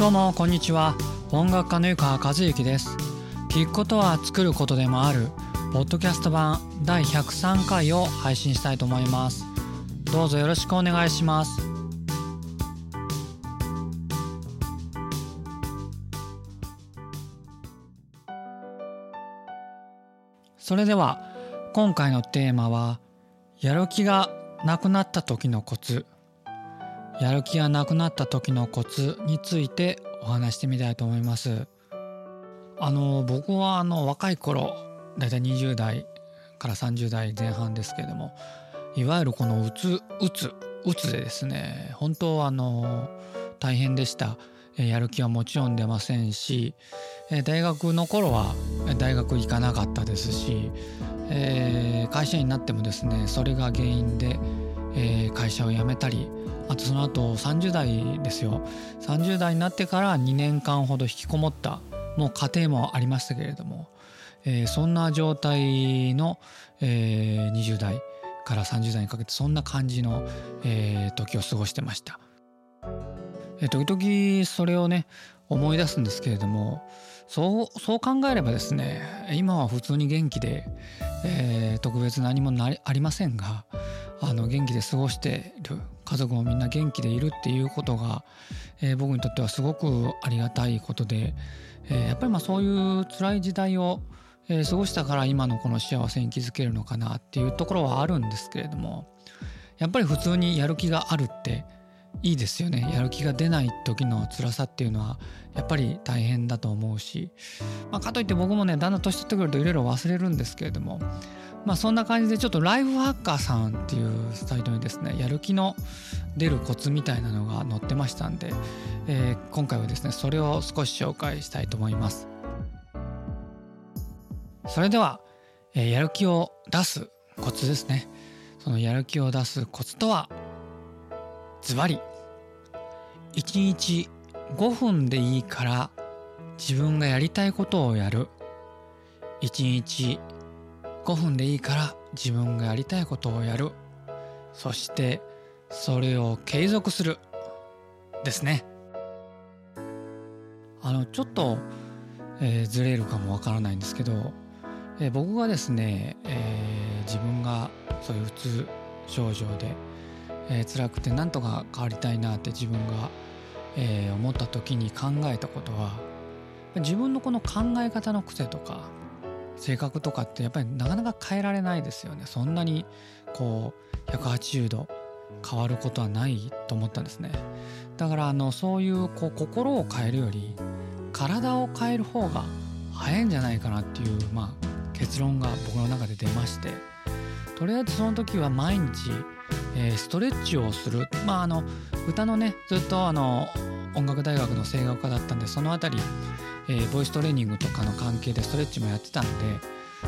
どうもこんにちは。音楽家の湯川和之です。聞くことは作ることでもあるポッドキャスト版第103回を配信したいと思います。どうぞよろしくお願いします。それでは今回のテーマはやる気がなくなった時のコツ。やる気がなくなった時のコツについてお話してみたいと思います。あの僕はあの若い頃だいたい20代から30代前半ですけれどもいわゆるこのうつうつうつでですね本当あの大変でした。やる気はもちろん出ませんし大学の頃は大学行かなかったですし、えー、会社員になってもですねそれが原因で、え、会社を辞めたりあとその後30代ですよ30代になってから2年間ほど引きこもったもう家庭もありましたけれども、えー、そんな状態の、えー、20代から30代にかけてそんな感じの、えー、時を過ごしてました。えー、時々それをね思い出すんですけれどもそうそう考えればですね今は普通に元気で、えー、特別何もなりありませんがあの元気で過ごしている家族もみんな元気でいるっていうことが、えー、僕にとってはすごくありがたいことで、えー、やっぱりまあそういう辛い時代を、えー、過ごしたから今のこの幸せに気づけるのかなっていうところはあるんですけれどもやっぱり普通にやる気があるっていいですよね。やる気が出ない時の辛さっていうのはやっぱり大変だと思うし、まあ、かといって僕もねだんだん年取ってくるといろいろ忘れるんですけれども。まあそんな感じでちょっとライフハッカーさんっていうサイトにですねやる気の出るコツみたいなのが載ってましたんで、えー、今回はですねそれを少し紹介したいと思います。それでは、えー、やる気を出すコツですね。そのやる気を出すコツとはズバリ1日5分でいいから自分がやりたいことをやる。1日5分でいいから自分がやりたいことをやる。そしてそれを継続する。ですね。あのちょっと、えー、ずれるかもわからないんですけど、えー、僕がですね、えー、自分がそういううつ症状で、えー、辛くてなんとか変わりたいなって自分が、えー、思った時に考えたことは自分のこの考え方の癖とか性格とかってやっぱりなかなか変えられないですよね。そんなにこう180度変わることはないと思ったんですね。だからあのそういうこう心を変えるより体を変える方が早いんじゃないかなっていう、まあ、結論が僕の中で出まして。とりあえずその時は毎日、えー、ストレッチをする。まああの歌のねずっとあの音楽大学の声楽科だったんでその辺りえー、ボイストレーニングとかの関係でストレッチもやってたんで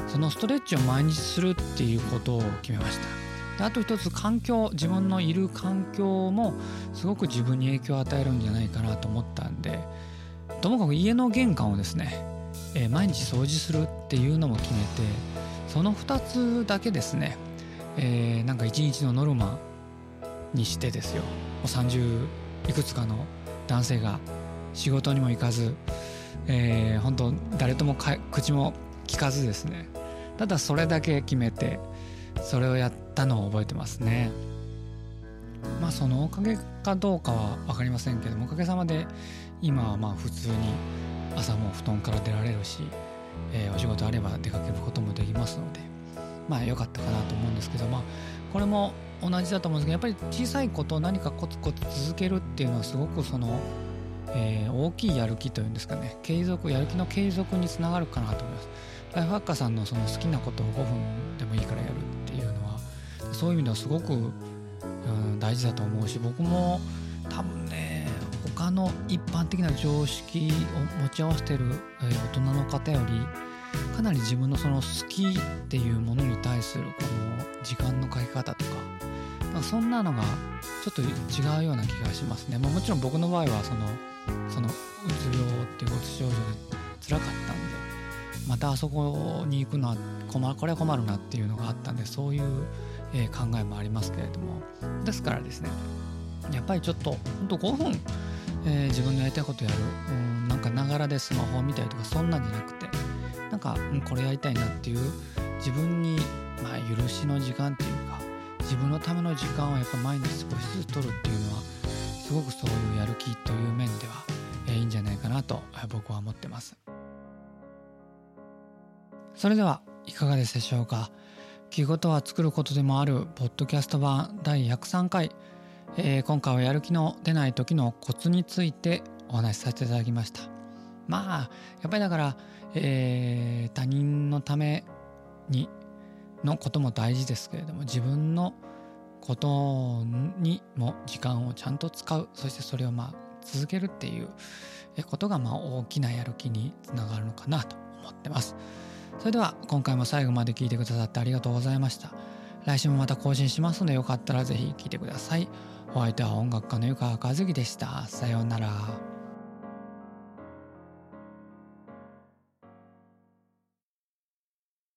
そのストレッチを毎日するっていうことを決めました。であと一つ環境自分のいる環境もすごく自分に影響を与えるんじゃないかなと思ったんでともかく家の玄関をですね、えー、毎日掃除するっていうのも決めてその2つだけですね、えー、なんか一日のノルマにしてですよ。30いくつかの男性が仕事にも行かずえー、本当誰とも口も聞かずですね。ただそれだけ決めてそれをやったのを覚えてますね。まあそのおかげかどうかは分かりませんけどもおかげさまで今はまあ普通に朝も布団から出られるし、えー、お仕事あれば出かけることもできますのでまあ良かったかなうんですけどまあこれも同じだと思うんですけどやっぱり小さいことを何かコツコツ続けるっていうのはすごくそのえー、大きいやる気というんですかね継続やる気の継続につながるかなと思います。ライフハッカーさんのその好きなことを5分でもいいからやるっていうのはそういう意味ではすごく、うん、大事だと思うし僕も多分ね他の一般的な常識を持ち合わせてる、えー、大人の方よりかなり自分のその好きっていうものに対するこの時間のかけ方とかそんなのがちょっと違うような気がしますね、まあ、もちろん僕の場合はそのそのうつ病っていううつ症状で辛かったんでまたあそこに行くのは困これは困るなっていうのがあったんでそういう、え、考えもありますけれども。ですからですねやっぱりちょっとほんと5分えー、自分のやりたいことやるうんなんかながらでスマホを見たりとかそんなんじゃなくてなんか、これやりたいなっていう自分に、まあ、許しの時間っていうか自分のための時間をやっぱ毎日少しずつ取るっていうのはすごくそういうやる気という面では、えー、いいんじゃないかなと僕は思ってます。それではいかがでしたでしょうか？聞くことは作ることでもあるポッドキャスト版第103回、えー、今回はやる気の出ない時のコツについてお話しさせていただきました。まあやっぱりだから、えー、他人のためにのことも大事ですけれども自分のことにも時間をちゃんと使う。そしてそれをまあ続けるっていうことがまあ大きなやる気につながるのかなと思ってます。それでは今回も最後まで聞いてくださってありがとうございました。来週もまた更新しますのでよかったら是非聴いてください。お相手は音楽家の湯川和樹でした。さようなら。